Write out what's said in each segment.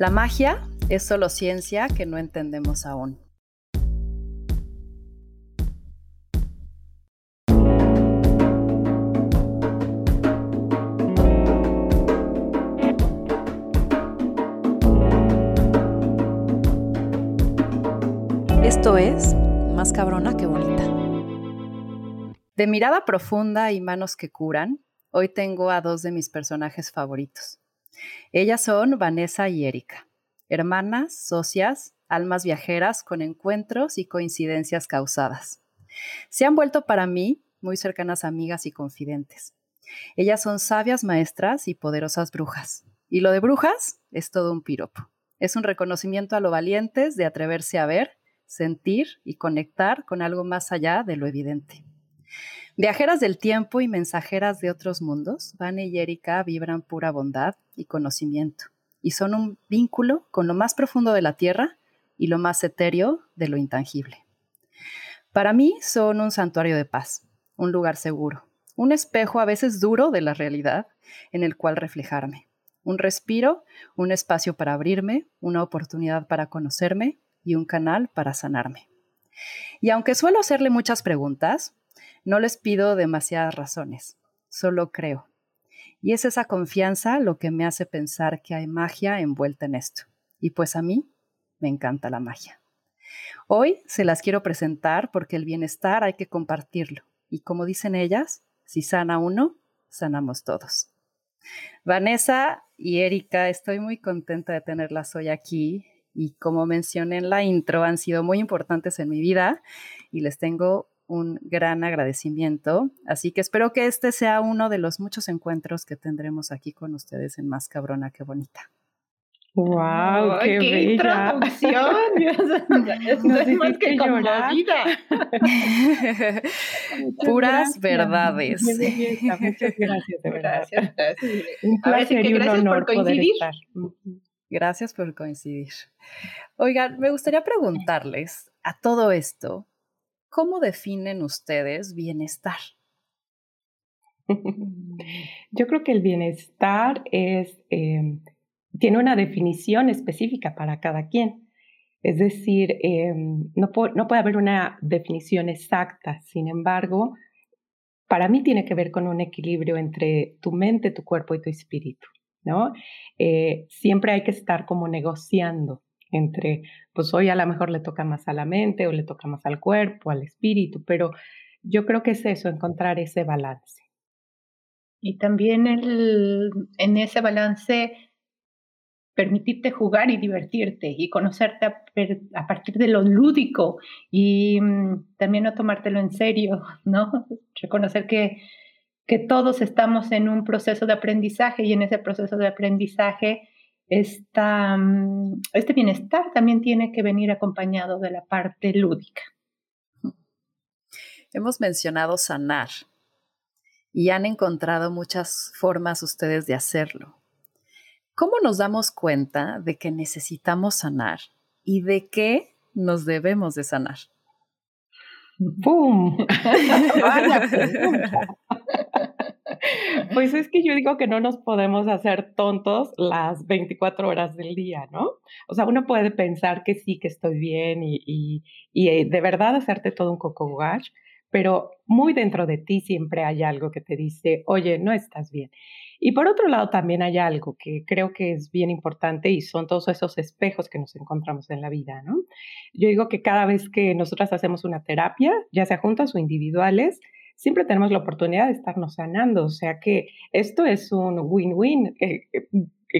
La magia es solo ciencia que no entendemos aún. Esto es Más cabrona que bonita. De mirada profunda y manos que curan, hoy tengo a dos de mis personajes favoritos. Ellas son Vanessa y Erika, hermanas, socias, almas viajeras con encuentros y coincidencias causadas. Se han vuelto para mí muy cercanas amigas y confidentes. Ellas son sabias maestras y poderosas brujas. Y lo de brujas es todo un piropo. Es un reconocimiento a lo valientes de atreverse a ver, sentir y conectar con algo más allá de lo evidente. Viajeras del tiempo y mensajeras de otros mundos, Vane y Erika vibran pura bondad y conocimiento, y son un vínculo con lo más profundo de la tierra y lo más etéreo de lo intangible. Para mí son un santuario de paz, un lugar seguro, un espejo a veces duro de la realidad en el cual reflejarme, un respiro, un espacio para abrirme, una oportunidad para conocerme y un canal para sanarme. Y aunque suelo hacerle muchas preguntas, no les pido demasiadas razones, solo creo. Y es esa confianza lo que me hace pensar que hay magia envuelta en esto. Y pues a mí me encanta la magia. Hoy se las quiero presentar porque el bienestar hay que compartirlo. Y como dicen ellas, si sana uno, sanamos todos. Vanessa y Erika, estoy muy contenta de tenerlas hoy aquí y como mencioné en la intro, han sido muy importantes en mi vida y les tengo un gran agradecimiento. Así que espero que este sea uno de los muchos encuentros que tendremos aquí con ustedes en Más Cabrona que Bonita. ¡Wow! ¡Qué, qué introducción! es más que conmovida. Puras verdades. Muchas gracias, de verdad. Gracias, gracias. Un placer y un honor por coincidir. Poder estar. Gracias por coincidir. Oigan, me gustaría preguntarles a todo esto, ¿Cómo definen ustedes bienestar? Yo creo que el bienestar es, em, tiene una definición específica para cada quien. Es decir, em, no, puede haber una definición exacta. Sin embargo, para mí tiene que ver con un equilibrio entre tu mente, tu cuerpo y tu espíritu. ¿no? Eh, siempre hay que estar como negociando entre, pues hoy a lo mejor le toca más a la mente o le toca más al cuerpo, al espíritu, pero yo creo que es eso, encontrar ese balance. Y también el, en ese balance permitirte jugar y divertirte y conocerte a, partir de lo lúdico y mm, también no tomártelo en serio, ¿no? Reconocer que, que todos estamos en un proceso de aprendizaje y en ese proceso de aprendizaje esta, mm, este bienestar también tiene que venir acompañado de la parte lúdica. Hemos mencionado sanar y han encontrado muchas formas ustedes de hacerlo. ¿Cómo nos damos cuenta de que necesitamos sanar y de qué nos debemos de sanar? ¡Pum! Pues es que yo digo que no nos podemos hacer tontos las 24 horas del día, ¿no? O sea, uno puede pensar que sí, que estoy bien y, eh, de verdad hacerte todo un coco wash, pero muy dentro de ti siempre hay algo que te dice, oye, no estás bien. Y por otro lado, también hay algo que creo que es bien importante y son todos esos espejos que nos encontramos en la vida, ¿no? Yo digo que cada vez que nosotras hacemos una terapia, ya sea juntas o individuales, siempre tenemos la oportunidad de estarnos sanando. O sea que esto es un win-win. Eh, eh,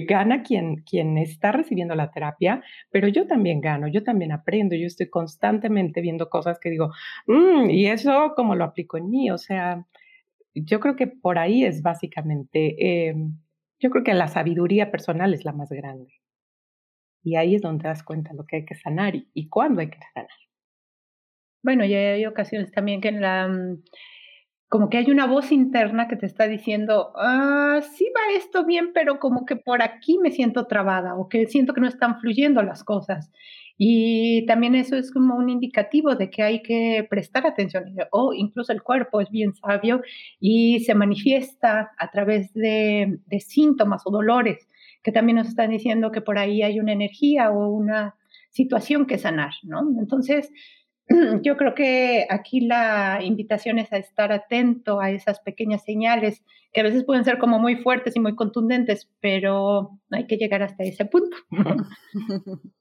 gana quien, quien está recibiendo la terapia, pero yo también gano, yo también aprendo, yo estoy constantemente viendo cosas que digo, mm, y eso como lo aplico en mí, o sea, yo creo que por ahí es básicamente, eh, yo creo que la sabiduría personal es la más grande. Y ahí es donde das cuenta lo que hay que sanar y, y cuándo hay que sanar. Bueno, y hay ocasiones también que en la mm, como que hay una voz interna que te está diciendo, ah, sí va esto bien, pero como que por aquí me siento trabada o que siento que no están fluyendo las cosas. Y también eso es como un indicativo de que hay que prestar atención. O incluso el cuerpo es bien sabio y se manifiesta a través de, de síntomas o dolores que también nos están diciendo que por ahí hay una energía o una situación que sanar, ¿no? Entonces, yo creo que aquí la invitación es a estar atento a esas pequeñas señales que a veces pueden ser como muy fuertes y muy contundentes, pero hay que llegar hasta ese punto.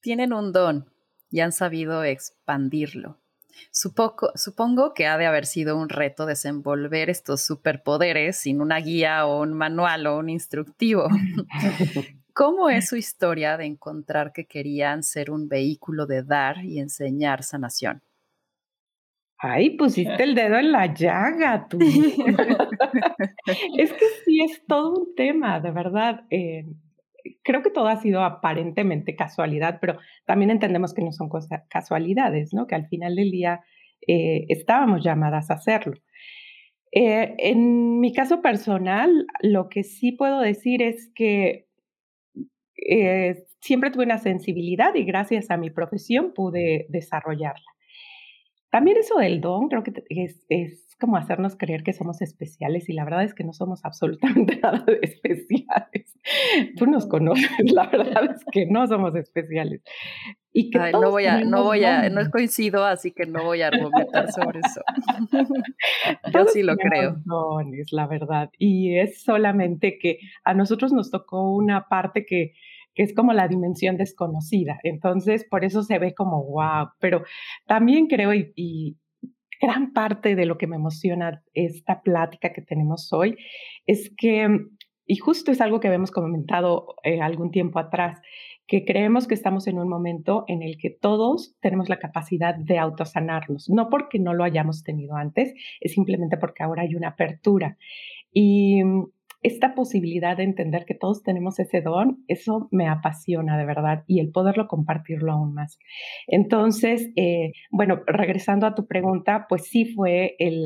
Tienen un don y han sabido expandirlo. Supongo, supongo, que ha de haber sido un reto desenvolver estos superpoderes sin una guía o un manual o un instructivo. ¿Cómo es su historia de encontrar que querían ser un vehículo de dar y enseñar sanación? Ay, pusiste el dedo en la llaga, tú. es que sí, es todo un tema, de verdad. Eh, creo que todo ha sido aparentemente casualidad, pero también entendemos que no son casualidades, ¿no? Que al final del día eh, estábamos llamadas a hacerlo. Eh, en mi caso personal, lo que sí puedo decir es que eh, siempre tuve una sensibilidad y gracias a mi profesión pude desarrollarla. También eso del don, creo que es, es, como hacernos creer que somos especiales y la verdad es que no somos absolutamente nada de especiales. Tú nos conoces, la verdad es que no somos especiales. Y que no voy a, no voy a, no coincido, así que no voy a argumentar sobre eso. Yo sí lo creo. Dones, la verdad. Y es solamente que a nosotros nos tocó una parte que que es como la dimensión desconocida. Entonces, por eso se ve como wow, pero también creo y, gran parte de lo que me emociona esta plática que tenemos hoy es que, y justo es algo que habíamos comentado eh, algún tiempo atrás, que creemos que estamos en un momento en el que todos tenemos la capacidad de autosanarnos, no porque no lo hayamos tenido antes, es simplemente porque ahora hay una apertura. Y esta posibilidad de entender que todos tenemos ese don, eso me apasiona de verdad y el poderlo compartirlo aún más. Entonces, eh, bueno, regresando a tu pregunta, pues sí fue el,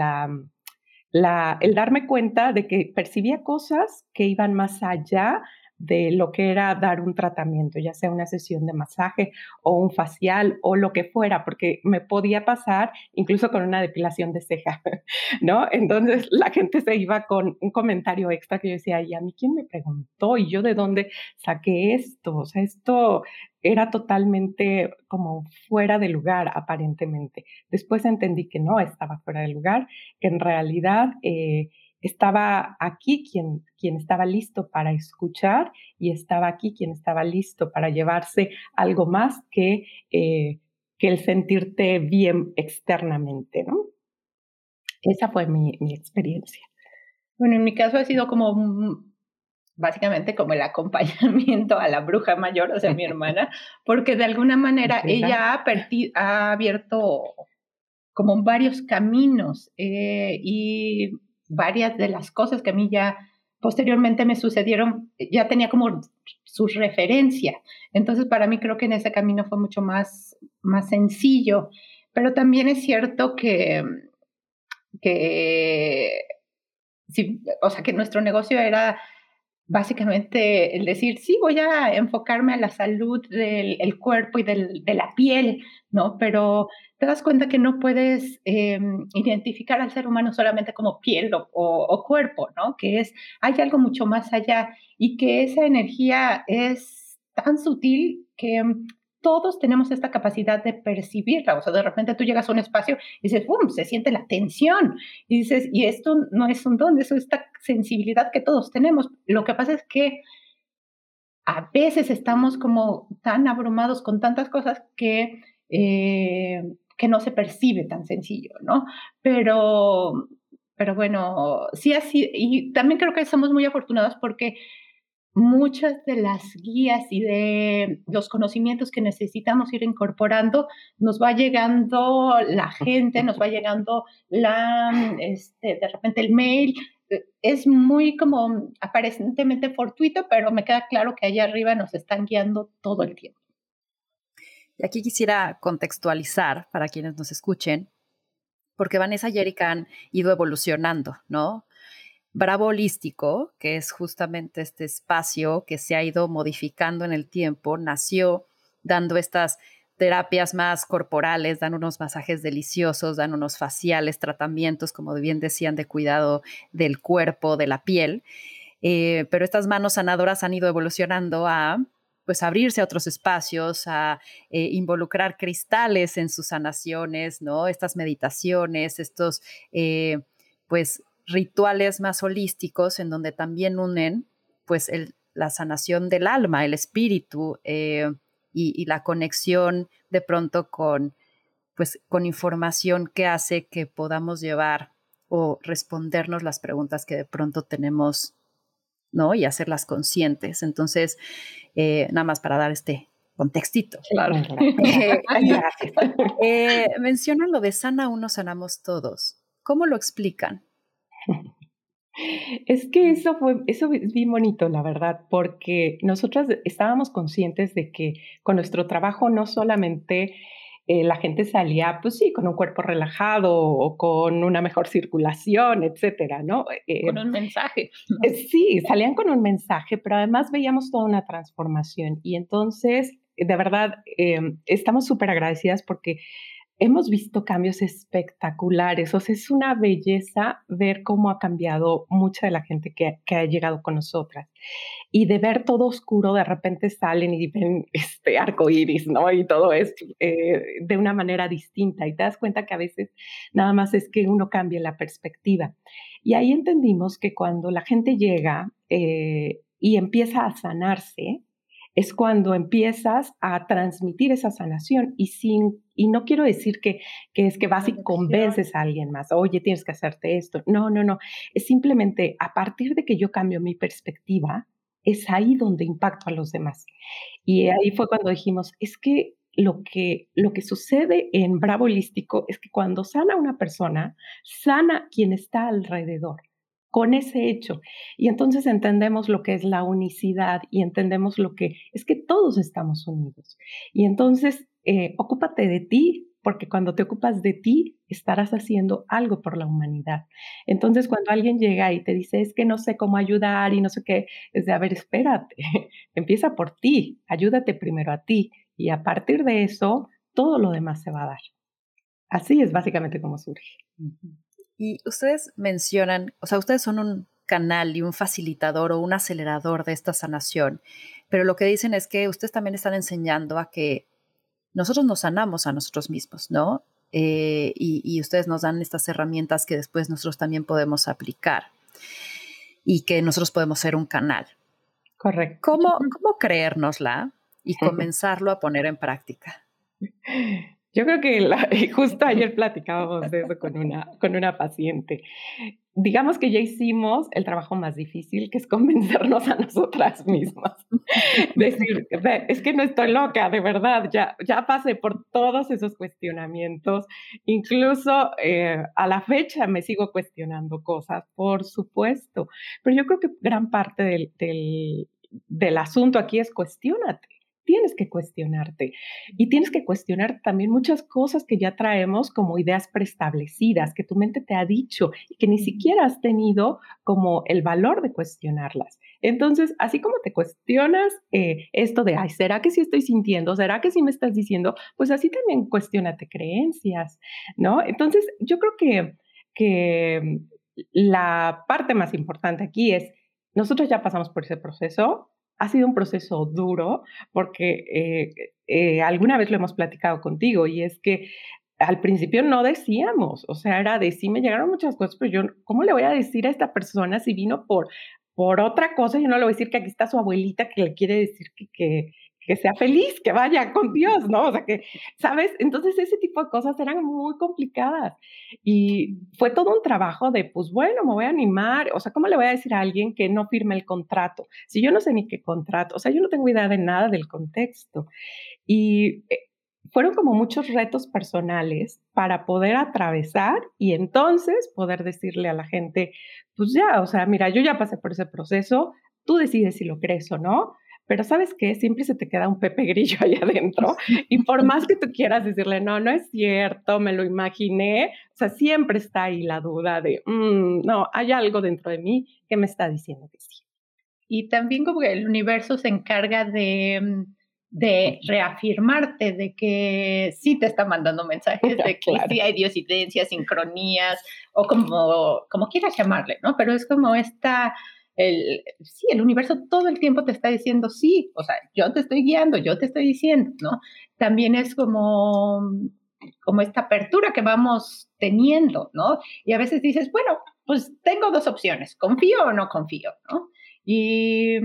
el darme cuenta de que percibía cosas que iban más allá de lo que era dar un tratamiento, ya sea una sesión de masaje o un facial o lo que fuera, porque me podía pasar incluso con una depilación de ceja, ¿no? Entonces la gente se iba con un comentario extra que yo decía, ¿y a mí quién me preguntó? ¿Y yo de dónde saqué esto? O sea, esto era totalmente como fuera de lugar, aparentemente. Después entendí que no estaba fuera de lugar, que en realidad... Eh, estaba aquí quien, quien estaba listo para escuchar y estaba aquí quien estaba listo para llevarse algo más que, eh, que el sentirte bien externamente, ¿no? Esa fue mi, mi experiencia. Bueno, en mi caso ha sido como básicamente como el acompañamiento a la bruja mayor, o sea, mi hermana, porque de alguna manera ella ha, ha, abierto como varios caminos eh, y varias de las cosas que a mí ya posteriormente me sucedieron, ya tenía como su referencia. Entonces, para mí creo que en ese camino fue mucho más, más sencillo. Pero también es cierto que, que o sea, que nuestro negocio era básicamente el decir, sí, voy a enfocarme a la salud del cuerpo y del, de la piel, ¿no? Pero te das cuenta que no puedes em, identificar al ser humano solamente como piel o, o, cuerpo, ¿no? Que es, hay algo mucho más allá y que esa energía es tan sutil que todos tenemos esta capacidad de percibirla. O sea, de repente tú llegas a un espacio y dices, ¡pum! Se siente la tensión. Y dices, y esto no es un don, eso es esta sensibilidad que todos tenemos. Lo que pasa es que a veces estamos como tan abrumados con tantas cosas que, eh, que no se percibe tan sencillo, ¿no? Pero, pero bueno, sí así, y también creo que somos muy afortunados porque muchas de las guías y de los conocimientos que necesitamos ir incorporando, nos va llegando la gente, nos va llegando la, este, de repente el mail. Es muy como aparentemente fortuito, pero me queda claro que allá arriba nos están guiando todo el tiempo. Y aquí quisiera contextualizar para quienes nos escuchen, porque Vanessa han ido evolucionando, ¿no? Bravo Holístico, que es justamente este espacio que se ha ido modificando en el tiempo, nació dando estas terapias más corporales, dan unos masajes deliciosos, dan unos faciales, tratamientos, como bien decían, de cuidado del cuerpo, de la piel. Eh, pero estas manos sanadoras han ido evolucionando a pues abrirse a otros espacios, a eh, involucrar cristales en sus sanaciones, ¿no? Estas meditaciones, estos eh, pues rituales más holísticos en donde también unen pues la sanación del alma, el espíritu y, y, la conexión de pronto con pues con información que hace que podamos llevar o respondernos las preguntas que de pronto tenemos, ¿no? Y hacerlas conscientes. Entonces, eh, nada más para dar este contextito. Claro, eh, mencionan lo de sana uno, sanamos todos. ¿Cómo lo explican? Es que eso fue, eso es bien bonito, la verdad, porque nosotras estábamos conscientes de que con nuestro trabajo no solamente eh, la gente salía, pues sí, con un cuerpo relajado o con una mejor circulación, etcétera, ¿no? Eh, con un mensaje. Eh, sí, salían con un mensaje, pero además veíamos toda una transformación. Y entonces, de verdad, estamos súper agradecidas porque hemos visto cambios espectaculares. O sea, es una belleza ver cómo ha cambiado mucha de la gente que, ha llegado con nosotras. Y de ver todo oscuro, de repente salen y ven este arco iris, ¿no? Y todo es eh, de una manera distinta. Y te das cuenta que a veces nada más es que uno cambia la perspectiva. Y ahí entendimos que cuando la gente llega eh, y empieza a sanarse, es cuando empiezas a transmitir esa sanación y sin y no quiero decir que, que es que vas y convences a alguien más, oye, tienes que hacerte esto. No, no, no. Es simplemente a partir de que yo cambio mi perspectiva, es ahí donde impacto a los demás. Y ahí fue cuando dijimos, es que lo que, lo que sucede en Bravo Holístico es que cuando sana una persona, sana quien está alrededor con ese hecho. Y entonces entendemos lo que es la unicidad y entendemos lo que es que todos estamos unidos. Y entonces, eh, ocúpate de ti, porque cuando te ocupas de ti, estarás haciendo algo por la humanidad. Entonces, cuando alguien llega y te dice, es que no sé cómo ayudar y no sé qué, es de, a ver, espérate, empieza por ti, ayúdate primero a ti y a partir de eso, todo lo demás se va a dar. Así es básicamente como surge. Y ustedes mencionan, o sea, ustedes son un canal y un facilitador o un acelerador de esta sanación, pero lo que dicen es que ustedes también están enseñando a que nosotros nos sanamos a nosotros mismos, ¿no? Eh, y, ustedes nos dan estas herramientas que después nosotros también podemos aplicar y que nosotros podemos ser un canal. Correcto. ¿Cómo, cómo creérnosla y comenzarlo a poner en práctica? Yo creo que justo ayer platicábamos de eso con una, con una paciente. Digamos que ya hicimos el trabajo más difícil, que es convencernos a nosotras mismas. Decir, es que no estoy loca, de verdad, ya, ya pasé por todos esos cuestionamientos. Incluso eh, a la fecha me sigo cuestionando cosas, por supuesto. Pero yo creo que gran parte del, del, del asunto aquí es cuestionate tienes que cuestionarte y tienes que cuestionar también muchas cosas que ya traemos como ideas preestablecidas, que tu mente te ha dicho y que ni siquiera has tenido como el valor de cuestionarlas. Entonces, así como te cuestionas eh, esto de, ay, ¿será que sí estoy sintiendo? ¿Será que sí me estás diciendo? Pues así también cuestionate creencias, ¿no? Entonces, yo creo que, que la parte más importante aquí es, nosotros ya pasamos por ese proceso, ha sido un proceso duro porque eh, eh, alguna vez lo hemos platicado contigo y es que al principio no decíamos, o sea, era de sí me llegaron muchas cosas, pero yo, ¿cómo le voy a decir a esta persona si vino por, por otra cosa? Yo no le voy a decir que aquí está su abuelita que le quiere decir que, que, que sea feliz, que vaya con Dios, ¿no? O sea, que, ¿sabes? Entonces ese tipo de cosas eran muy complicadas y fue todo un trabajo de, pues bueno, me voy a animar, o sea, ¿cómo le voy a decir a alguien que no firme el contrato? Si yo no sé ni qué contrato, o sea, yo no tengo idea de nada del contexto. Y eh, fueron como muchos retos personales para poder atravesar y entonces poder decirle a la gente, pues ya, o sea, mira, yo ya pasé por ese proceso, tú decides si lo crees o no, pero sabes qué, siempre se te queda un Pepe Grillo ahí adentro y por más que tú quieras decirle, no, no es cierto, me lo imaginé, o sea, siempre está ahí la duda de, mm, no, hay algo dentro de mí que me está diciendo que sí. Y también como que el universo se encarga de, mm, de reafirmarte de que sí te está mandando mensajes, de que sí hay diosidencias, sincronías, o como, como quieras llamarle, ¿no? Pero es como esta el, sí, el universo todo el tiempo te está diciendo sí, o sea, yo te estoy guiando, yo te estoy diciendo, ¿no? También es como, como esta apertura que vamos teniendo, ¿no? Y a veces dices, bueno, pues tengo dos opciones, confío o no confío, ¿no? Y,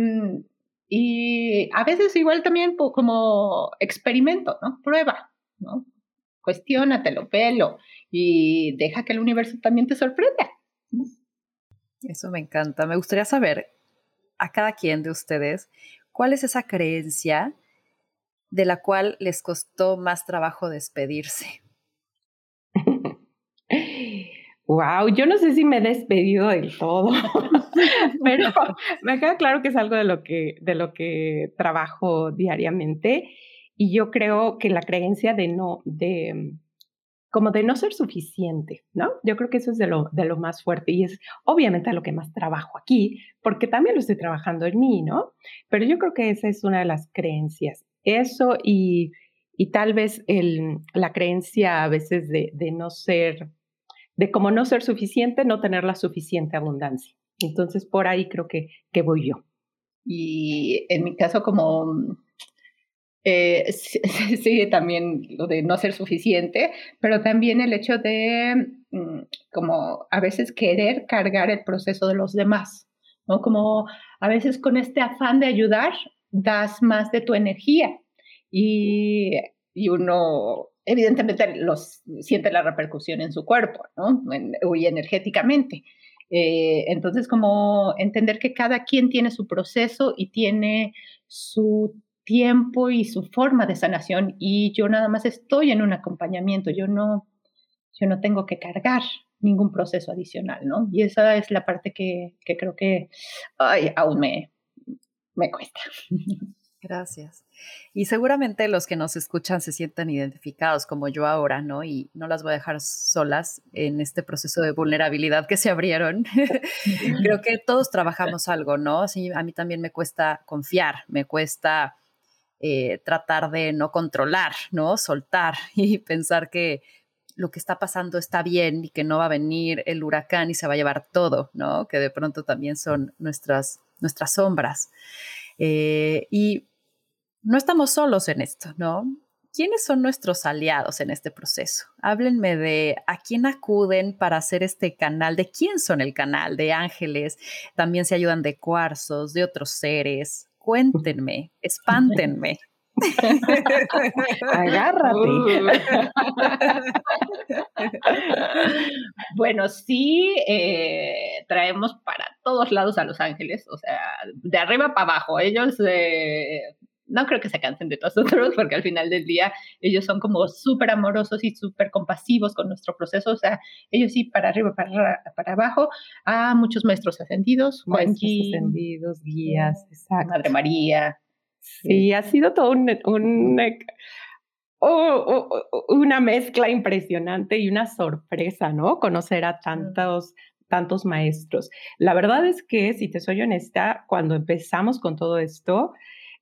y a veces igual también como experimento, ¿no? Prueba, ¿no? Cuestiónatelo, pelo y deja que el universo también te sorprenda. Eso me encanta. Me gustaría saber a cada quien de ustedes cuál es esa creencia de la cual les costó más trabajo despedirse. Wow, yo no sé si me he despedido del todo, pero me queda claro que es algo de lo que, de lo que trabajo diariamente y yo creo que la creencia de no, de, como de no ser suficiente, ¿no? Yo creo que eso es de lo, de lo más fuerte y es obviamente lo que más trabajo aquí, porque también lo estoy trabajando en mí, ¿no? Pero yo creo que esa es una de las creencias. Eso y, y tal vez el, la creencia a veces de, de no ser, de como no ser suficiente, no tener la suficiente abundancia. Entonces, por ahí creo que, que voy yo. Y en mi caso, como eh, sí, también lo de no ser suficiente, pero también el hecho de mm, como a veces querer cargar el proceso de los demás, ¿no? Como a veces con este afán de ayudar das más de tu energía y, y uno evidentemente los, siente la repercusión en su cuerpo, ¿no? y energéticamente. Eh, entonces, como entender que cada quien tiene su proceso y tiene su tiempo y su forma de sanación y yo nada más estoy en un acompañamiento, yo no, yo no tengo que cargar ningún proceso adicional, ¿no? Y esa es la parte que, que creo que aún me, me cuesta. Gracias. Y seguramente los que nos escuchan se sientan identificados como yo ahora, ¿no? Y no las voy a dejar solas en este proceso de vulnerabilidad que se abrieron. Creo que todos trabajamos algo, ¿no? Sí, a mí también me cuesta confiar, me cuesta eh, tratar de no controlar, ¿no? Soltar y pensar que lo que está pasando está bien y que no va a venir el huracán y se va a llevar todo, ¿no? Que de pronto también son nuestras, nuestras sombras. Eh, y no estamos solos en esto, ¿no? ¿Quiénes son nuestros aliados en este proceso? Háblenme de a quién acuden para hacer este canal, de quién son el canal, de ángeles, también se ayudan de cuarzos, de otros seres cuéntenme, espántenme. Agárrate. bueno, sí, eh, traemos para todos lados a los ángeles, o sea, de arriba para abajo. Ellos eh, no creo que se cansen de nosotros porque al final del día ellos son como súper amorosos y súper compasivos con nuestro proceso. O sea, ellos sí para arriba, para, para abajo, a muchos maestros ascendidos, maestros ascendidos, guías, exacto. Madre María. Sí, ha sido todo un, un una mezcla impresionante y una sorpresa, ¿no? Conocer a tantos, tantos maestros. La verdad es que, si te soy honesta, cuando empezamos con todo esto,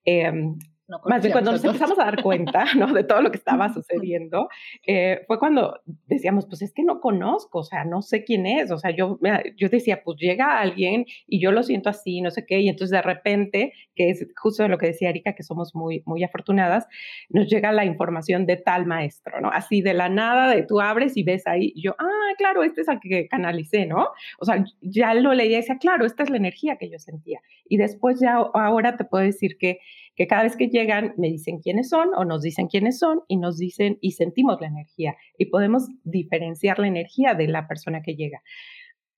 um, más bien cuando nos empezamos a dar cuenta ¿no? de todo lo que estaba sucediendo, eh, fue cuando decíamos, pues es que no conozco, o sea, no sé quién es, o sea, yo, yo decía, pues llega alguien y yo lo siento así, no sé qué, y entonces de repente, que es justo lo que decía Erika, que somos muy, muy afortunadas, nos llega la información de tal maestro, ¿no? Así de la nada, de tú abres y ves ahí, y yo, ah, claro, este es el que canalicé, ¿no? O sea, ya lo leía y decía, claro, esta es la energía que yo sentía. Y después ya ahora te puedo decir que que cada vez que llegan me dicen quiénes son o nos dicen quiénes son y nos dicen y sentimos la energía y podemos diferenciar la energía de la persona que llega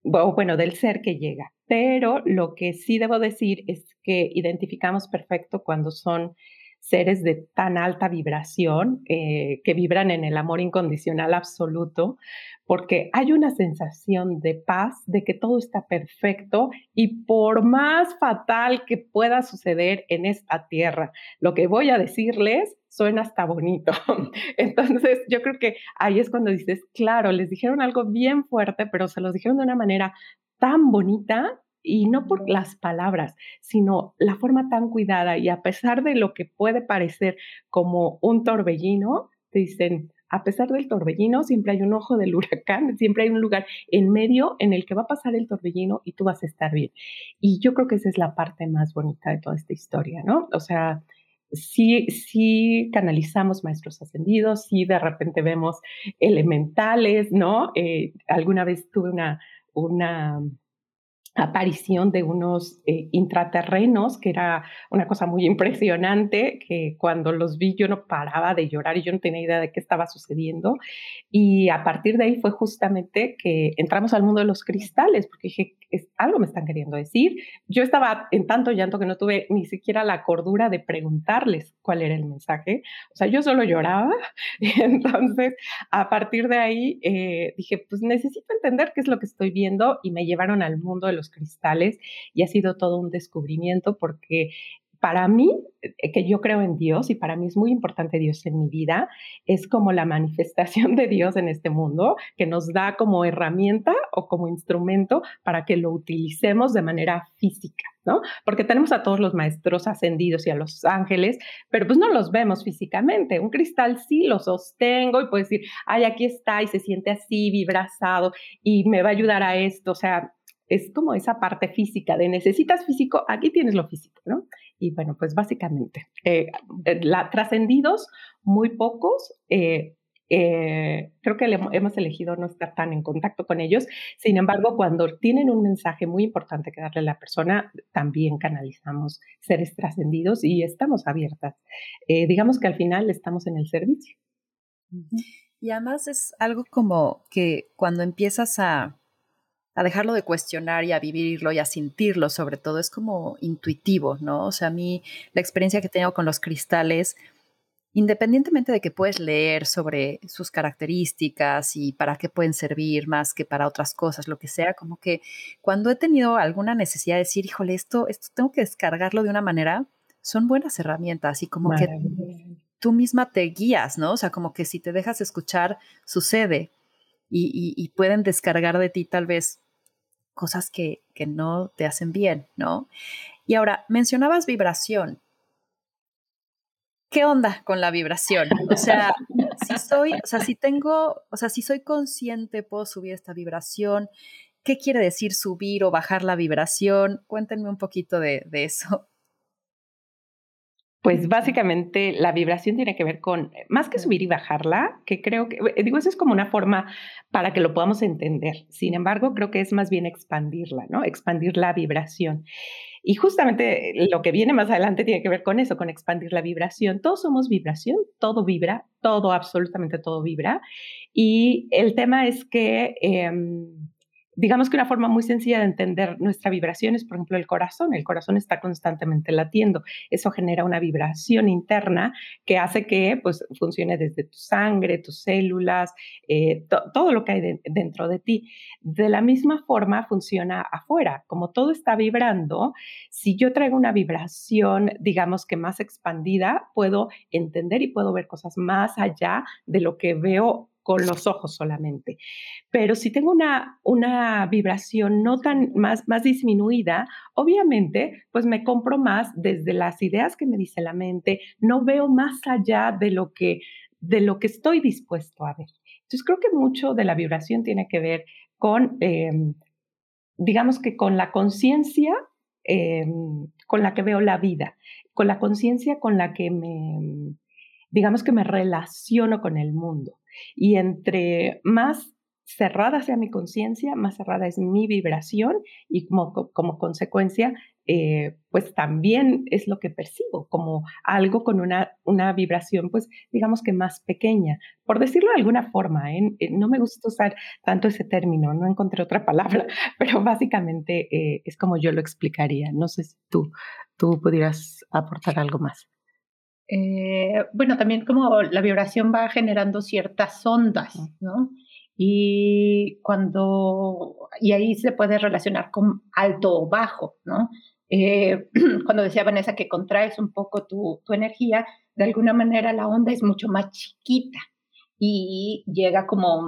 o bueno, del ser que llega. Pero lo que sí debo decir es que identificamos perfecto cuando son seres de tan alta vibración, eh, que vibran en el amor incondicional absoluto, porque hay una sensación de paz, de que todo está perfecto y por más fatal que pueda suceder en esta tierra, lo que voy a decirles suena hasta bonito. Entonces, yo creo que ahí es cuando dices, claro, les dijeron algo bien fuerte, pero se los dijeron de una manera tan bonita y no por las palabras, sino la forma tan cuidada y a pesar de lo que puede parecer como un torbellino, te dicen, a pesar del torbellino, siempre hay un ojo del huracán, siempre hay un lugar en medio en el que va a pasar el torbellino y tú vas a estar bien. Y yo creo que esa es la parte más bonita de toda esta historia, ¿no? O sea, sí, sí canalizamos maestros ascendidos, sí de repente vemos elementales, ¿no? Eh, alguna vez tuve una, una aparición de unos eh, intraterrenos, que era una cosa muy impresionante, que cuando los vi yo no paraba de llorar y yo no tenía idea de qué estaba sucediendo. Y a partir de ahí fue justamente que entramos al mundo de los cristales, porque dije, es, algo me están queriendo decir. Yo estaba en tanto llanto que no tuve ni siquiera la cordura de preguntarles cuál era el mensaje. O sea, yo solo lloraba. Y entonces, a partir de ahí, eh, dije, pues necesito entender qué es lo que estoy viendo y me llevaron al mundo de los cristales y ha sido todo un descubrimiento porque para mí, eh, que yo creo en Dios y para mí es muy importante Dios en mi vida, es como la manifestación de Dios en este mundo, que nos da como herramienta o como instrumento para que lo utilicemos de manera física, ¿no? Porque tenemos a todos los maestros ascendidos y a los ángeles, pero pues no los vemos físicamente. Un cristal sí lo sostengo y puedo decir, ay, aquí está y se siente así, vibrazado y me va a ayudar a esto, o sea, es como esa parte física de necesitas físico, aquí tienes lo físico, ¿no? Y bueno, pues básicamente, eh, eh, trascendidos, muy pocos. Eh, creo que hemos elegido no estar tan en contacto con ellos. Sin embargo, cuando tienen un mensaje muy importante que darle a la persona, también canalizamos seres trascendidos y estamos abiertas. digamos que al final estamos en el servicio. Y además es algo como que cuando empiezas a a dejarlo de cuestionar y a vivirlo y a sentirlo, sobre todo, es como intuitivo, ¿no? O sea, a mí la experiencia que tengo con los cristales, independientemente de que puedes leer sobre sus características y para qué pueden servir más que para otras cosas, lo que sea, como que cuando he tenido alguna necesidad de decir, híjole, esto, esto tengo que descargarlo de una manera, son buenas herramientas y como que tú misma te guías, ¿no? O sea, como que si te dejas escuchar, sucede. y, pueden descargar de ti tal vez cosas que, no te hacen bien, ¿no? Y ahora, mencionabas vibración. ¿Qué onda con la vibración? O sea, si soy, o sea, si tengo, o sea, si soy consciente, puedo subir esta vibración. ¿Qué quiere decir subir o bajar la vibración? Cuéntenme un poquito de, de eso. Pues básicamente la vibración tiene que ver con, más que subir y bajarla, que creo que, eh, digo, eso es como una forma para que lo podamos entender. Sin embargo, creo que es más bien expandirla, ¿no? Expandir la vibración. Y justamente lo que viene más adelante tiene que ver con eso, con expandir la vibración. Todos somos vibración, todo vibra, todo, absolutamente todo vibra. Y el tema es que... Em, digamos que una forma muy sencilla de entender nuestra vibración es, por ejemplo, el corazón. El corazón está constantemente latiendo. Eso genera una vibración interna que hace que pues, funcione desde tu sangre, tus células, eh, todo lo que hay dentro de ti. De la misma forma funciona afuera. Como todo está vibrando, si yo traigo una vibración, digamos que más expandida, puedo entender y puedo ver cosas más allá de lo que veo con los ojos solamente. Pero si tengo una, una vibración no tan más, más disminuida, obviamente, pues me compro más desde las ideas que me dice la mente, no veo más allá de lo que, de lo que estoy dispuesto a ver. Entonces creo que mucho de la vibración tiene que ver con, em, digamos que con la conciencia em, con la que veo la vida, con la conciencia con la que me, digamos que me relaciono con el mundo. Y entre más cerrada sea mi conciencia, más cerrada es mi vibración y como, como consecuencia, eh, pues también es lo que percibo, como algo con una, una vibración, pues digamos que más pequeña. Por decirlo de alguna forma, ¿eh? Eh, no me gusta usar tanto ese término, no encontré otra palabra, pero básicamente es como yo lo explicaría. No sé si tú, tú pudieras aportar algo más. Eh, bueno, también como la vibración va generando ciertas ondas, ¿no? Y cuando, y ahí se puede relacionar con alto o bajo, ¿no? Eh, cuando decía Vanessa que contraes un poco tu, tu energía, de alguna manera la onda es mucho más chiquita y llega como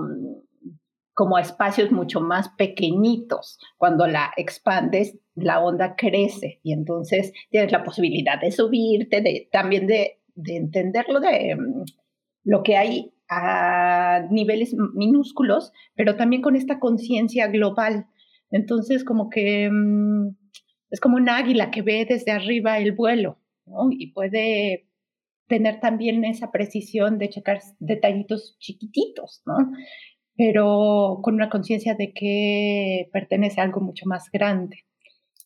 como a espacios mucho más pequeñitos. Cuando la expandes, la onda crece y entonces tienes la posibilidad de subirte, de, también de, de entenderlo de mm, lo que hay a niveles minúsculos, pero también con esta conciencia global. Entonces, como que mm, es como un águila que ve desde arriba el vuelo. Y puede tener también esa precisión de checar detallitos chiquititos, ¿no? Pero con una conciencia de que pertenece a algo mucho más grande.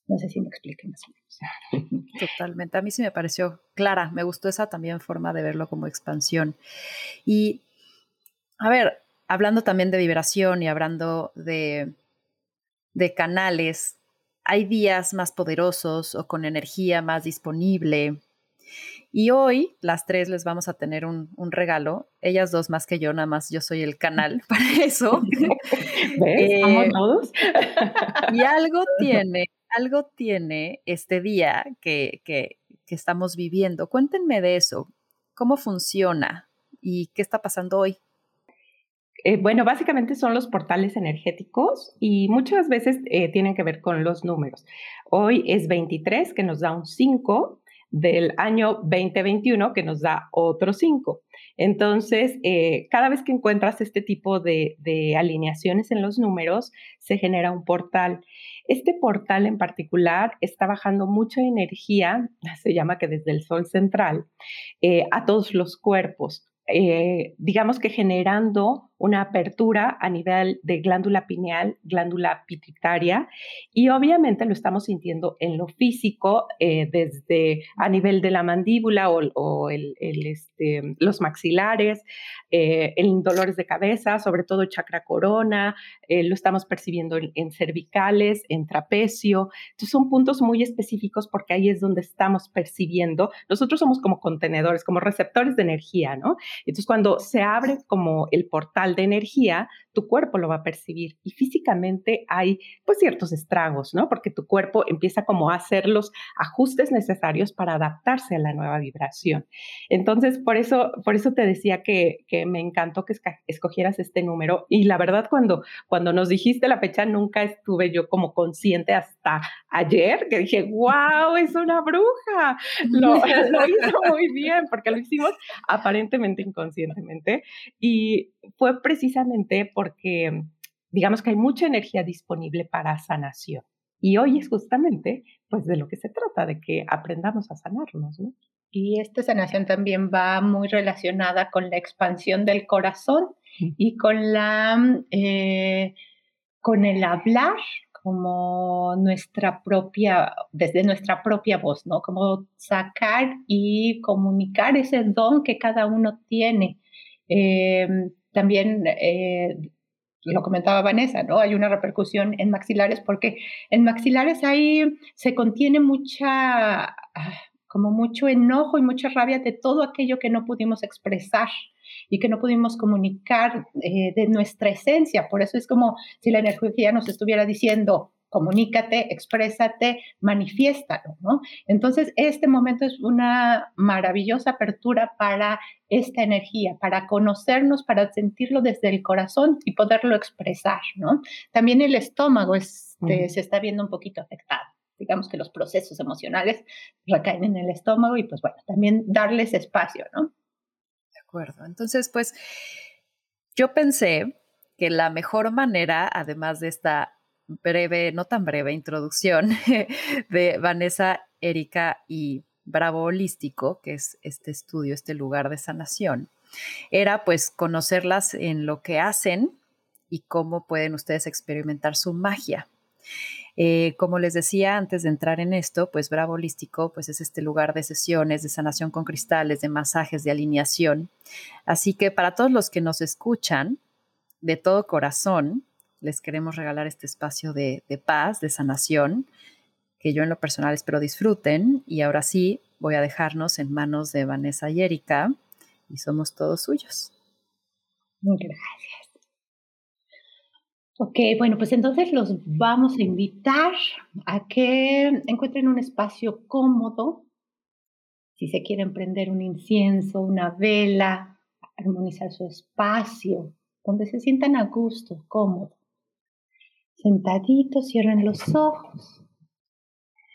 No sé si me expliqué más o menos. Totalmente. A mí sí me pareció clara. Me gustó esa también forma de verlo como expansión. Y, a ver, hablando también de vibración y hablando de, de canales, hay días más poderosos o con energía más disponible. Y hoy las tres les vamos a tener un, regalo. Ellas dos más que yo, nada más yo soy el canal para eso. ¿Ves? Eh, todos? y algo tiene algo tiene este día que, que, estamos viviendo. Cuéntenme de eso. ¿Cómo funciona y qué está pasando hoy? Eh, bueno, básicamente son los portales energéticos y muchas veces eh, tienen que ver con los números. Hoy es 23, que nos da un 5, del año 2021, que nos da otro 5. Entonces, eh, cada vez que encuentras este tipo de, alineaciones en los números, se genera un portal. Este portal en particular está bajando mucha energía, se llama que desde el Sol central, eh, a todos los cuerpos. Eh, digamos que generando una apertura a nivel de glándula pineal, glándula pituitaria, y obviamente lo estamos sintiendo en lo físico, eh, desde a nivel de la mandíbula o, el, este, los maxilares, eh, en dolores de cabeza, sobre todo chakra corona, lo estamos percibiendo en, en, cervicales, en trapecio. Entonces son puntos muy específicos porque ahí es donde estamos percibiendo. Nosotros somos como contenedores, como receptores de energía, ¿no? Entonces, cuando se abre como el portal de energía, tu cuerpo lo va a percibir y físicamente hay pues ciertos estragos, ¿no? Porque tu cuerpo empieza como a hacer los ajustes necesarios para adaptarse a la nueva vibración. Entonces, por eso, por eso te decía que, que me encantó que escogieras este número y la verdad cuando, cuando nos dijiste la fecha nunca estuve yo como consciente hasta ayer que dije, wow, es una bruja. Lo, lo hizo muy bien porque lo hicimos aparentemente inconscientemente y fue precisamente porque digamos que hay mucha energía disponible para sanación. Y hoy es justamente pues de lo que se trata, de que aprendamos a sanarnos, ¿no? Y esta sanación también va muy relacionada con la expansión del corazón y con la eh, con el hablar como nuestra propia, desde nuestra propia voz, ¿no? Como sacar y comunicar ese don que cada uno tiene. Eh, también eh, lo comentaba Vanessa, ¿no? Hay una repercusión en maxilares porque en maxilares ahí se contiene mucha, ah, como mucho enojo y mucha rabia de todo aquello que no pudimos expresar y que no pudimos comunicar eh, de nuestra esencia. Por eso es como si la energía nos estuviera diciendo, comunícate, exprésate, manifiéstalo, ¿no? Entonces, este momento es una maravillosa apertura para esta energía, para conocernos, para sentirlo desde el corazón y poderlo expresar, ¿no? También el estómago este, se está viendo un poquito afectado. Digamos que los procesos emocionales recaen en el estómago y pues bueno, también darles espacio, ¿no? De acuerdo. Entonces, pues yo pensé que la mejor manera, además de esta breve, no tan breve introducción de Vanessa, Erika y Bravo Holístico, que es este estudio, este lugar de sanación, era pues conocerlas en lo que hacen y cómo pueden ustedes experimentar su magia. Eh, como les decía antes de entrar en esto, pues Bravo Holístico pues es este lugar de sesiones, de sanación con cristales, de masajes, de alineación. Así que para todos los que nos escuchan, de todo corazón, les queremos regalar este espacio de, paz, de sanación, que yo en lo personal espero disfruten. Y ahora sí, voy a dejarnos en manos de Vanessa y Erika y somos todos suyos. Gracias. Ok, bueno, pues entonces los vamos a invitar a que encuentren un espacio cómodo. Si se quieren prender un incienso, una vela, armonizar su espacio, donde se sientan a gusto, cómodo. Sentaditos, cierren los ojos.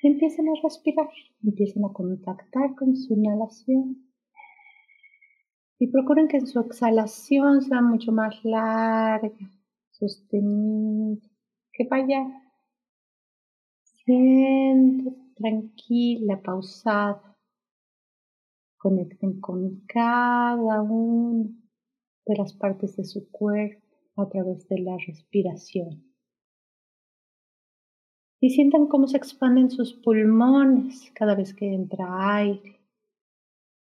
empiecen a respirar. Empiecen a contactar con su inhalación Y procuren que su exhalación sea mucho más larga, sostenida, que vaya siendo tranquila, pausada. Conecten con cada una de las partes de su cuerpo a través de la respiración. Y sientan cómo se expanden sus pulmones cada vez que entra aire,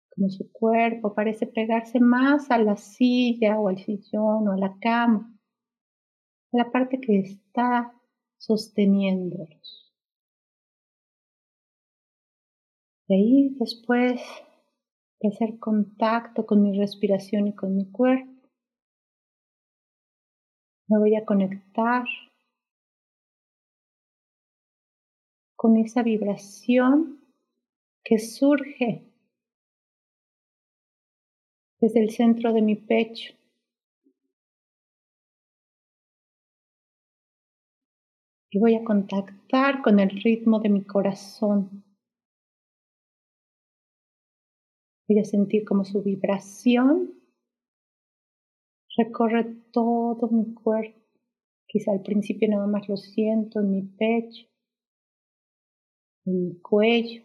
como su cuerpo parece pegarse más a la silla o al sillón o a la cama, a la parte que está sosteniéndolos. De ahí después de hacer contacto con mi respiración y con mi cuerpo, me voy a conectar con esa vibración que surge desde el centro de mi pecho. Y voy a contactar con el ritmo de mi corazón. Voy a sentir como su vibración recorre todo mi cuerpo. Quizá al principio nada más lo siento en mi pecho, mi cuello.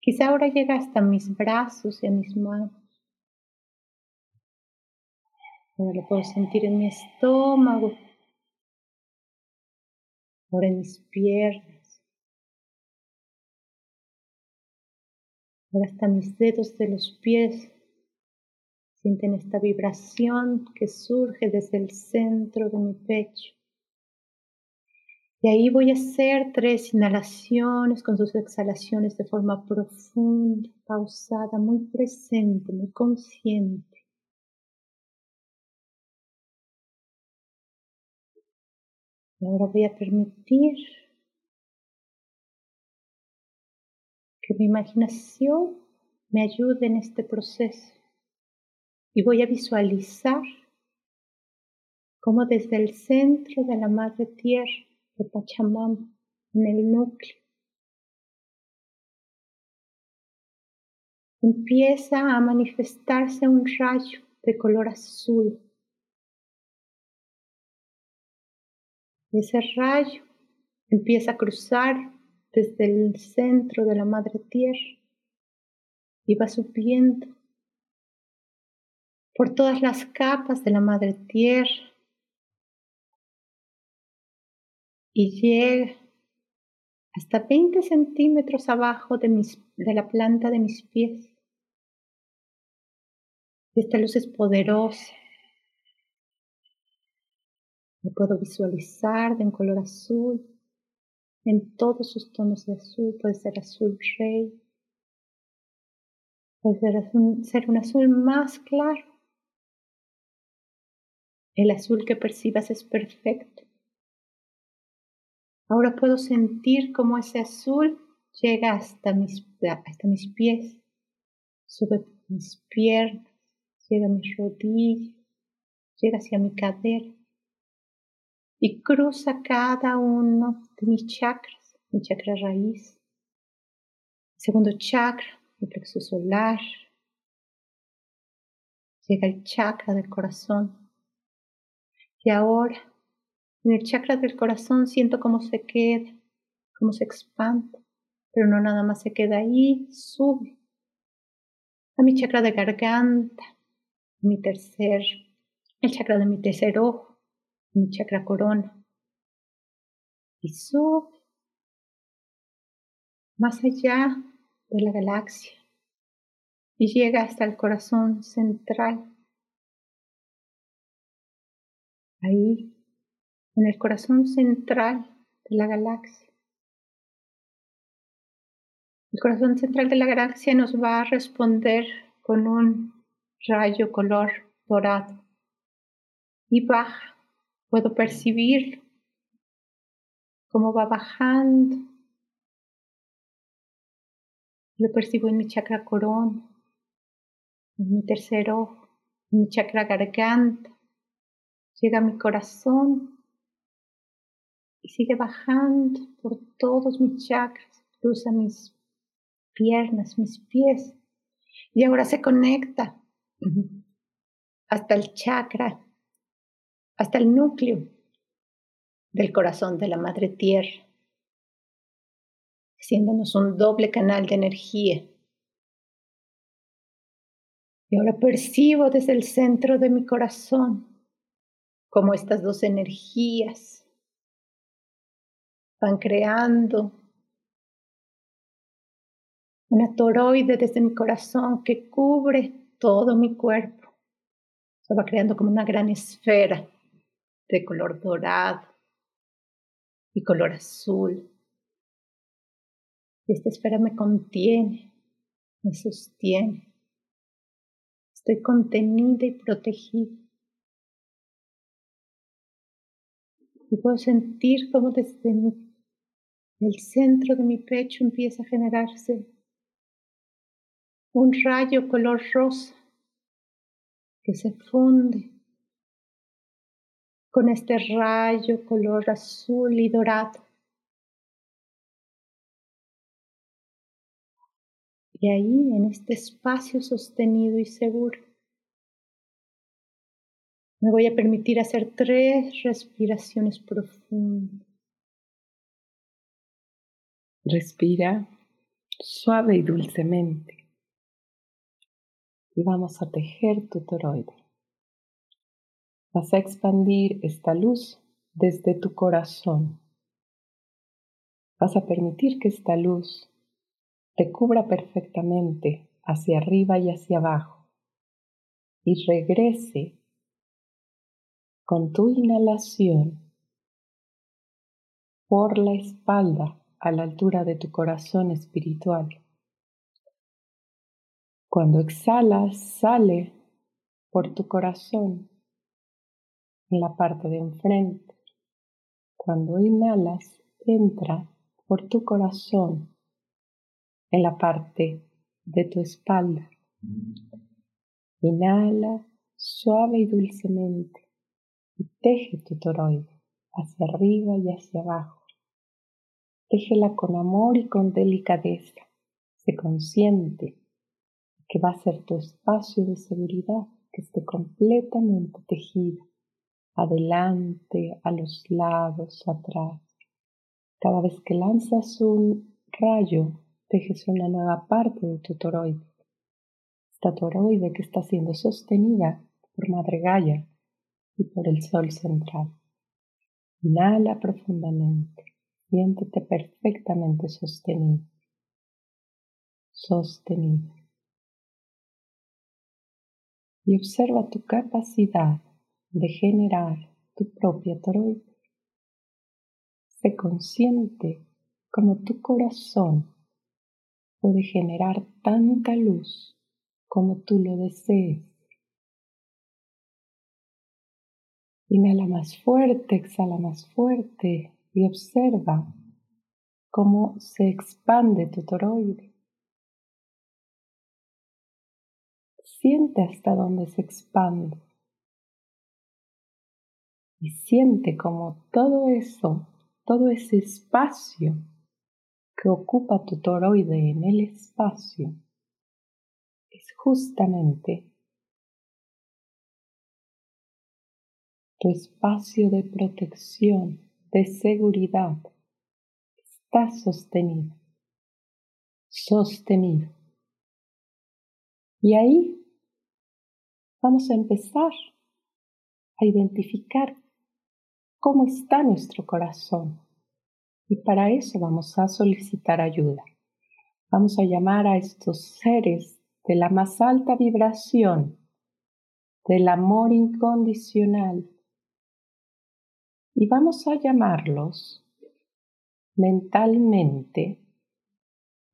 Quizá ahora llega hasta mis brazos y a mis manos. Ahora lo puedo sentir en mi estómago, ahora en mis piernas, ahora hasta mis dedos de los pies. Sienten esta vibración que surge desde el centro de mi pecho. Y ahí voy a hacer tres inhalaciones con sus exhalaciones de forma profunda, pausada, muy presente, muy consciente. Ahora voy a permitir que mi imaginación me ayude en este proceso. Y voy a visualizar cómo desde el centro de la madre tierra de Pachamama, en el núcleo, empieza a manifestarse un rayo de color azul. Ese rayo empieza a cruzar desde el centro de la madre tierra y va subiendo por todas las capas de la madre tierra y llega hasta 20 centímetros abajo de, de la planta de mis pies. Esta luz es poderosa. Me puedo visualizar de un color azul, en todos sus tonos de azul. Puede ser azul rey, puede ser un azul más claro el azul que percibas es perfecto. Ahora puedo sentir cómo ese azul llega hasta mis, hasta mis pies, sube mis piernas, llega a mis rodillas, llega hacia mi cadera y cruza cada uno de mis chakras, mi chakra raíz, segundo chakra, mi plexo solar, llega el chakra del corazón, y ahora, en el chakra del corazón siento cómo se queda, cómo se expande, pero no nada más se queda ahí, sube a mi chakra de garganta, mi tercer, el chakra de mi tercer ojo, mi chakra corona. Y sube más allá de la galaxia y llega hasta el corazón central ahí, en el corazón central de la galaxia. El corazón central de la galaxia nos va a responder con un rayo color dorado y baja. Puedo percibir cómo va bajando. Lo percibo en mi chakra corona, en mi tercer ojo, en mi chakra garganta, llega a mi corazón y sigue bajando por todos mis chakras, cruza mis piernas, mis pies y ahora se conecta hasta el chakra, hasta el núcleo del corazón de la Madre Tierra, haciéndonos un doble canal de energía. Y ahora percibo desde el centro de mi corazón cómo estas dos energías van creando una toroide desde mi corazón que cubre todo mi cuerpo. Se va creando como una gran esfera de color dorado y color azul. Y esta esfera me contiene, me sostiene. Estoy contenida y protegida. Y puedo sentir como desde el centro de mi pecho empieza a generarse un rayo color rosa que se funde con este rayo color azul y dorado. Y ahí, en este espacio sostenido y seguro, me voy a permitir hacer tres respiraciones profundas. Respira suave y dulcemente. Y vamos a tejer tu toroide. Vas a expandir esta luz desde tu corazón. Vas a permitir que esta luz te cubra perfectamente hacia arriba y hacia abajo y regrese con tu inhalación por la espalda a la altura de tu corazón espiritual. Cuando exhalas, sale por tu corazón en la parte de enfrente. Cuando inhalas, entra por tu corazón en la parte de tu espalda. Inhala suave y dulcemente y teje tu toroide hacia arriba y hacia abajo. Téjela con amor y con delicadeza. Se consciente que va a ser tu espacio de seguridad que esté completamente tejido, adelante, a los lados, atrás. Cada vez que lanzas un rayo, tejes una nueva parte de tu toroide. Esta toroide que está siendo sostenida por Madre Gaia, y por el sol central. Inhala profundamente. Siéntete perfectamente sostenido. Sostenido. Y observa tu capacidad de generar tu propia toroide. Sé consciente como tu corazón puede generar tanta luz como tú lo desees Inhala más fuerte, exhala más fuerte y observa cómo se expande tu toroide. Siente hasta dónde se expande. Y siente como todo eso, todo ese espacio que ocupa tu toroide en el espacio, es justamente tu espacio de protección, de seguridad, está sostenido, sostenido. Y ahí vamos a empezar a identificar cómo está nuestro corazón. Y para eso vamos a solicitar ayuda. Vamos a llamar a estos seres de la más alta vibración, del amor incondicional, y vamos a llamarlos mentalmente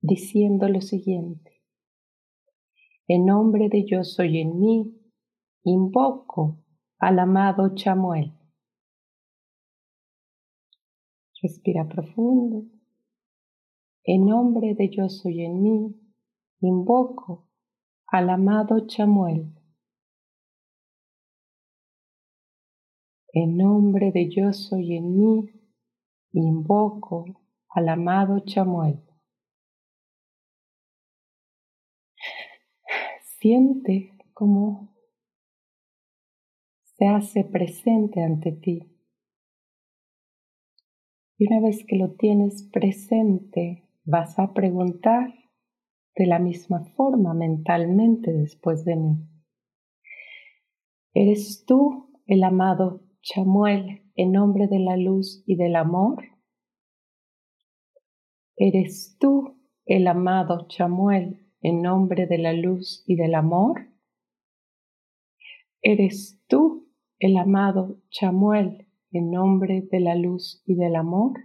diciendo lo siguiente. En nombre de yo soy en mí, invoco al amado Chamuel. Respira profundo. En nombre de yo soy en mí, invoco al amado Chamuel. En nombre de yo soy en mí, invoco al amado Chamuel. Siente cómo se hace presente ante ti. Y una vez que lo tienes presente, vas a preguntar de la misma forma mentalmente después de mí. ¿Eres tú el amado Chamuel en nombre de la luz y del amor? ¿Eres tú el amado Chamuel en nombre de la luz y del amor? ¿Eres tú el amado Chamuel en nombre de la luz y del amor?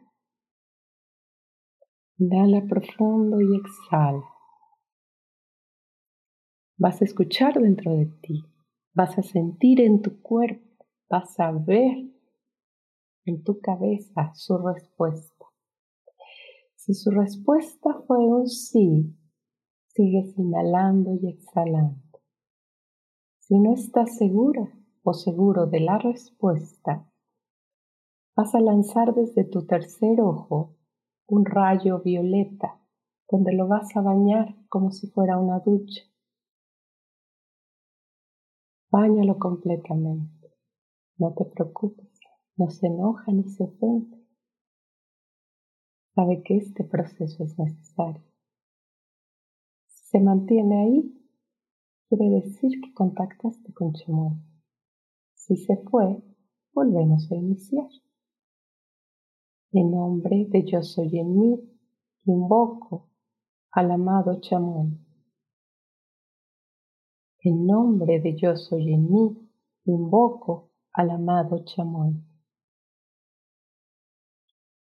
Inhala profundo y exhala. Vas a escuchar dentro de ti, vas a sentir en tu cuerpo, vas a ver en tu cabeza su respuesta. Si su respuesta fue un sí, sigues inhalando y exhalando. Si no estás segura o seguro de la respuesta, vas a lanzar desde tu tercer ojo un rayo violeta donde lo vas a bañar como si fuera una ducha. Báñalo completamente. No te preocupes, no se enoja ni se ofende. Sabe que este proceso es necesario. Si se mantiene ahí, quiere decir que contactaste con Chemuel. Si se fue, volvemos a iniciar. En nombre de Yo Soy en mí, invoco al amado Chamuel. En nombre de Yo Soy en mí, invoco al amado Chamuel.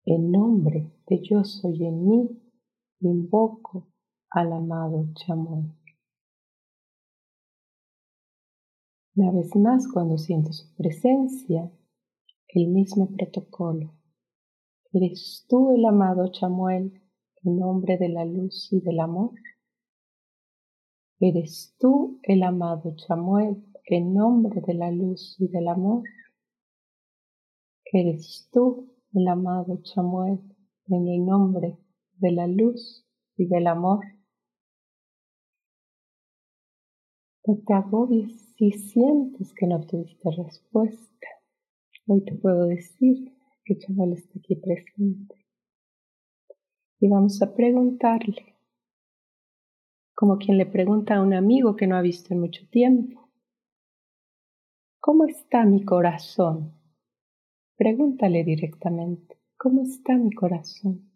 En nombre de Yo Soy en mí, invoco al amado Chamuel. Una vez más, cuando siento su presencia, el mismo protocolo. ¿Eres tú el amado Chamuel en nombre de la luz y del amor? ¿Eres tú el amado Chamuel en nombre de la luz y del amor? ¿Eres tú el amado Chamuel en el nombre de la luz y del amor? No te agobies si sientes que no tuviste respuesta. Hoy te puedo decir que Chamuel está aquí presente. Y vamos a preguntarle, como quien le pregunta a un amigo que no ha visto en mucho tiempo, ¿cómo está mi corazón? Pregúntale directamente, ¿cómo está mi corazón?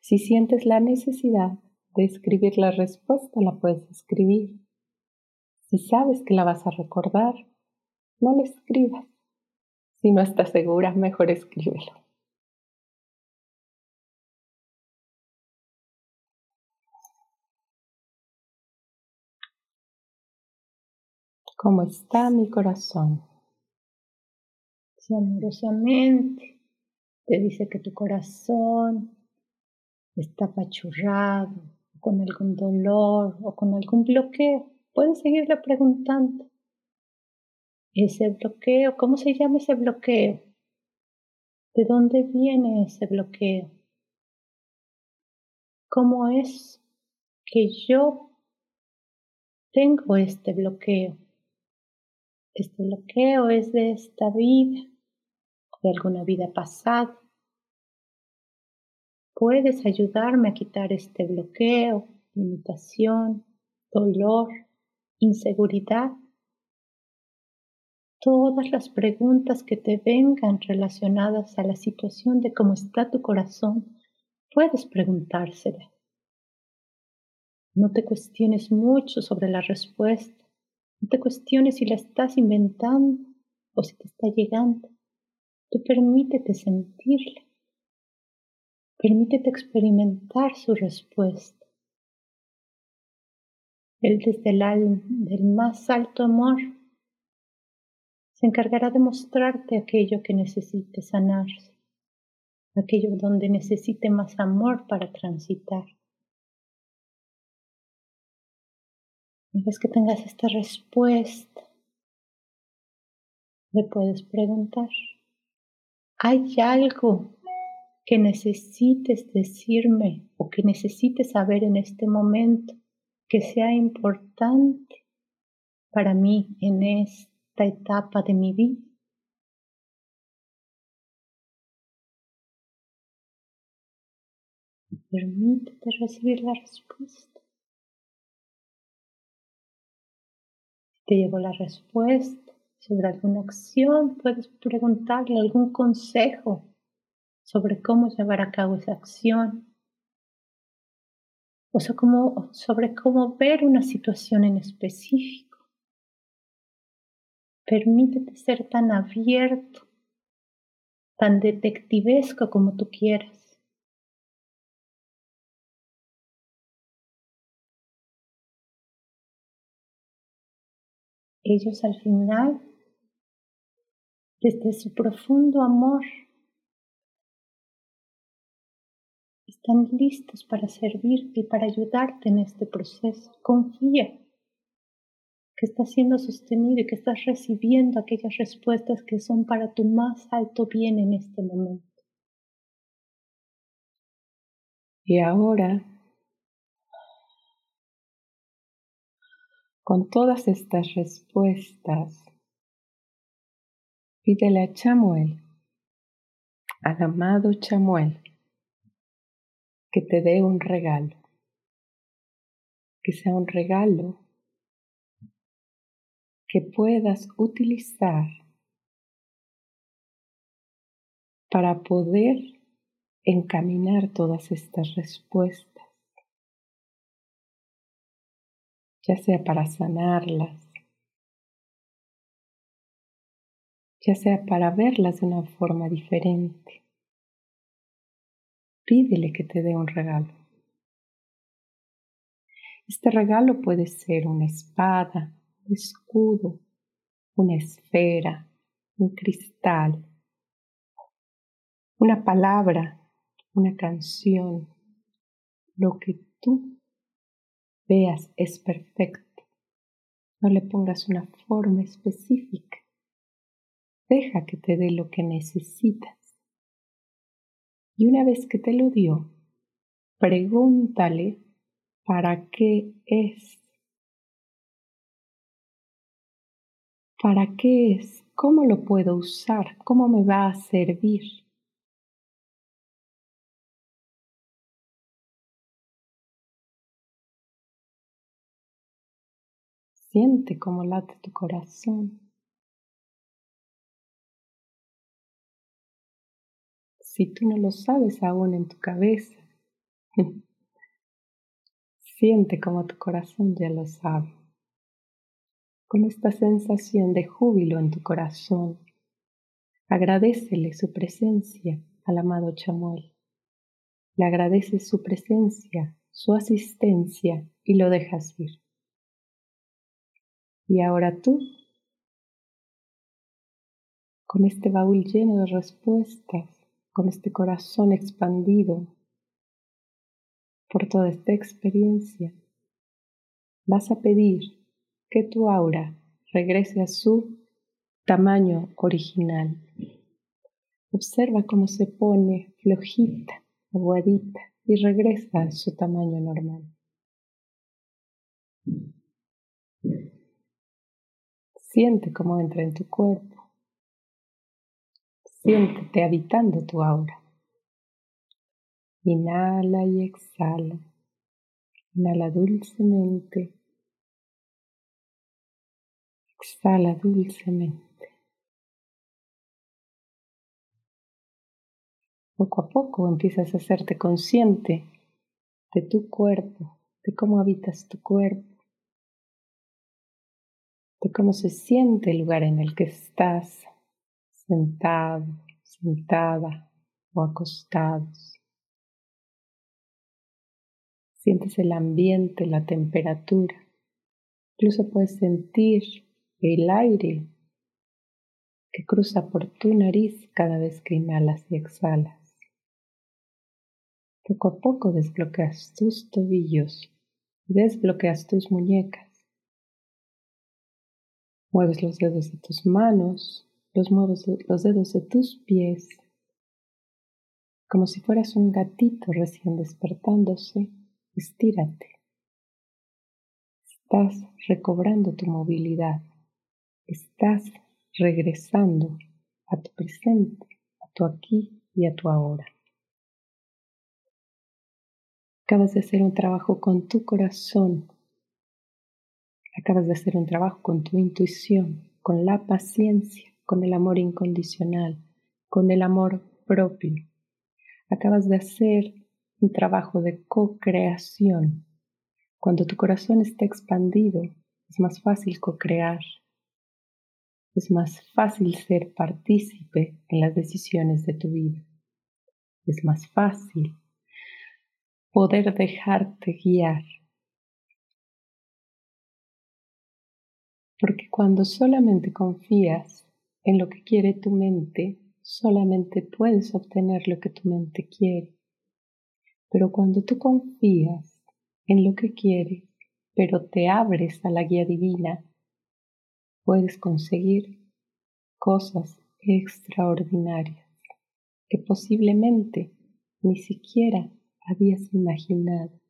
Si sientes la necesidad de escribir la respuesta, la puedes escribir. Si sabes que la vas a recordar, no la escribas. Si no estás segura, mejor escríbelo. ¿Cómo está mi corazón? Si amorosamente te dice que tu corazón está apachurrado, con algún dolor o con algún bloqueo, puedes seguirle preguntando ese bloqueo, ¿cómo se llama ese bloqueo? ¿De dónde viene ese bloqueo? ¿Cómo es que yo tengo este bloqueo? Este bloqueo es de esta vida o de alguna vida pasada. Puedes ayudarme a quitar este bloqueo, limitación, dolor, inseguridad todas las preguntas que te vengan relacionadas a la situación de cómo está tu corazón, puedes preguntárselas. No te cuestiones mucho sobre la respuesta. No te cuestiones si la estás inventando o si te está llegando. Tú permítete sentirla. Permítete experimentar su respuesta. Él desde el del más alto amor se encargará de mostrarte aquello que necesite sanarse, aquello donde necesite más amor para transitar. Vez que tengas esta respuesta, le puedes preguntar, ¿hay algo que necesites decirme o que necesites saber en este momento que sea importante para mí en esta etapa de mi vida. Permítete recibir la respuesta. Te llegó la respuesta sobre alguna acción, puedes preguntarle algún consejo sobre cómo llevar a cabo esa acción. O sobre cómo ver una situación en específico. Permítete ser tan abierto, tan detectivesco como tú quieras. Ellos al final, desde su profundo amor, están listos para servirte y para ayudarte en este proceso. Confía que estás siendo sostenido y que estás recibiendo aquellas respuestas que son para tu más alto bien en este momento. Y ahora Con todas estas respuestas, pídele a Chamuel, al amado Chamuel, que te dé un regalo, que sea un regalo que puedas utilizar para poder encaminar todas estas respuestas ya sea para sanarlas, ya sea para verlas de una forma diferente. Pídele que te dé un regalo. Este regalo puede ser una espada, un escudo, una esfera, un cristal, una palabra, una canción, lo que tú veas es perfecto. No le pongas una forma específica. Deja que te dé lo que necesitas. Y una vez que te lo dio, pregúntale para qué es. ¿Para qué es? ¿Cómo lo puedo usar? ¿Cómo me va a servir? Siente cómo late tu corazón. Si tú no lo sabes aún en tu cabeza, siente como tu corazón ya lo sabe. Con esta sensación de júbilo en tu corazón, agradecele su presencia al amado Chamuel. Le agradeces su presencia, su asistencia y lo dejas ir. Y ahora tú, con este baúl lleno de respuestas, con este corazón expandido por toda esta experiencia, vas a pedir que tu aura regrese a su tamaño original. Observa cómo se pone flojita, aguadita y regresa a su tamaño normal. Siente cómo entra en tu cuerpo. Siéntete habitando tu aura. Inhala y exhala. Inhala dulcemente. Exhala dulcemente. Poco a poco empiezas a hacerte consciente de tu cuerpo, de cómo habitas tu cuerpo de cómo se siente el lugar en el que estás sentado, sentada o acostados. Sientes el ambiente, la temperatura. Incluso puedes sentir el aire que cruza por tu nariz cada vez que inhalas y exhalas. Poco a poco desbloqueas tus tobillos desbloqueas tus muñecas. Mueves los dedos de tus manos, los mueves los dedos de tus pies, como si fueras un gatito recién despertándose. Estírate. estás recobrando tu movilidad, estás regresando a tu presente, a tu aquí y a tu ahora. Acabas de hacer un trabajo con tu corazón, acabas de hacer un trabajo con tu intuición, con la paciencia, con el amor incondicional, con el amor propio. Acabas de hacer un trabajo de co-creación. Cuando tu corazón está expandido, es más fácil co-crear. Es más fácil ser partícipe en las decisiones de tu vida. Es más fácil poder dejarte guiar. Porque cuando solamente confías en lo que quiere tu mente, solamente puedes obtener lo que tu mente quiere. Pero cuando tú confías en lo que quieres, pero te abres a la guía divina, puedes conseguir cosas extraordinarias que posiblemente ni siquiera habías imaginado.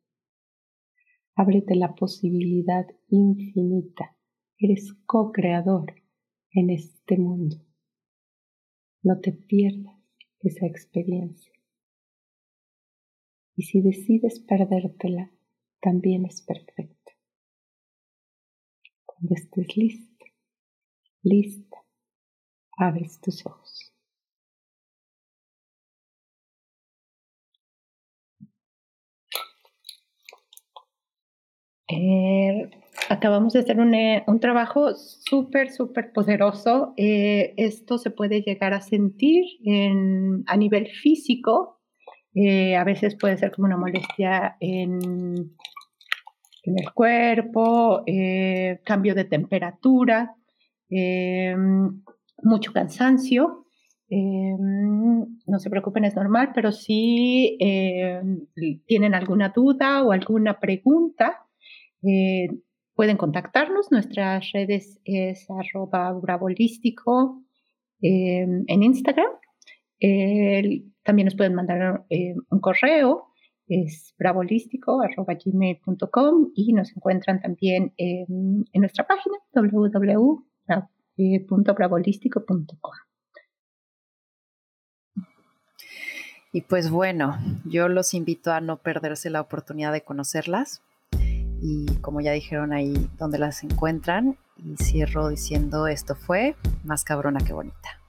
Ábrete la posibilidad infinita. Eres co-creador en este mundo. No te pierdas esa experiencia. Y si decides perdértela, también es perfecto. Cuando estés listo, lista, abres tus ojos. Acabamos de hacer un, eh, un trabajo súper, súper poderoso. Eh, esto se puede llegar a sentir en, a nivel físico. Eh, a veces puede ser como una molestia en, en el cuerpo, cambio de temperatura, mucho cansancio. no se preocupen, es normal, pero si tienen alguna duda o alguna pregunta, pueden contactarnos, nuestras redes es arroba bravolístico eh, en Instagram. también nos pueden mandar eh, un correo, es bravolístico.gmail.com y nos encuentran también en nuestra página www.bravolístico.com. Y pues bueno, yo los invito a no perderse la oportunidad de conocerlas y como ya dijeron ahí donde las encuentran y cierro diciendo esto fue más cabrona que bonita.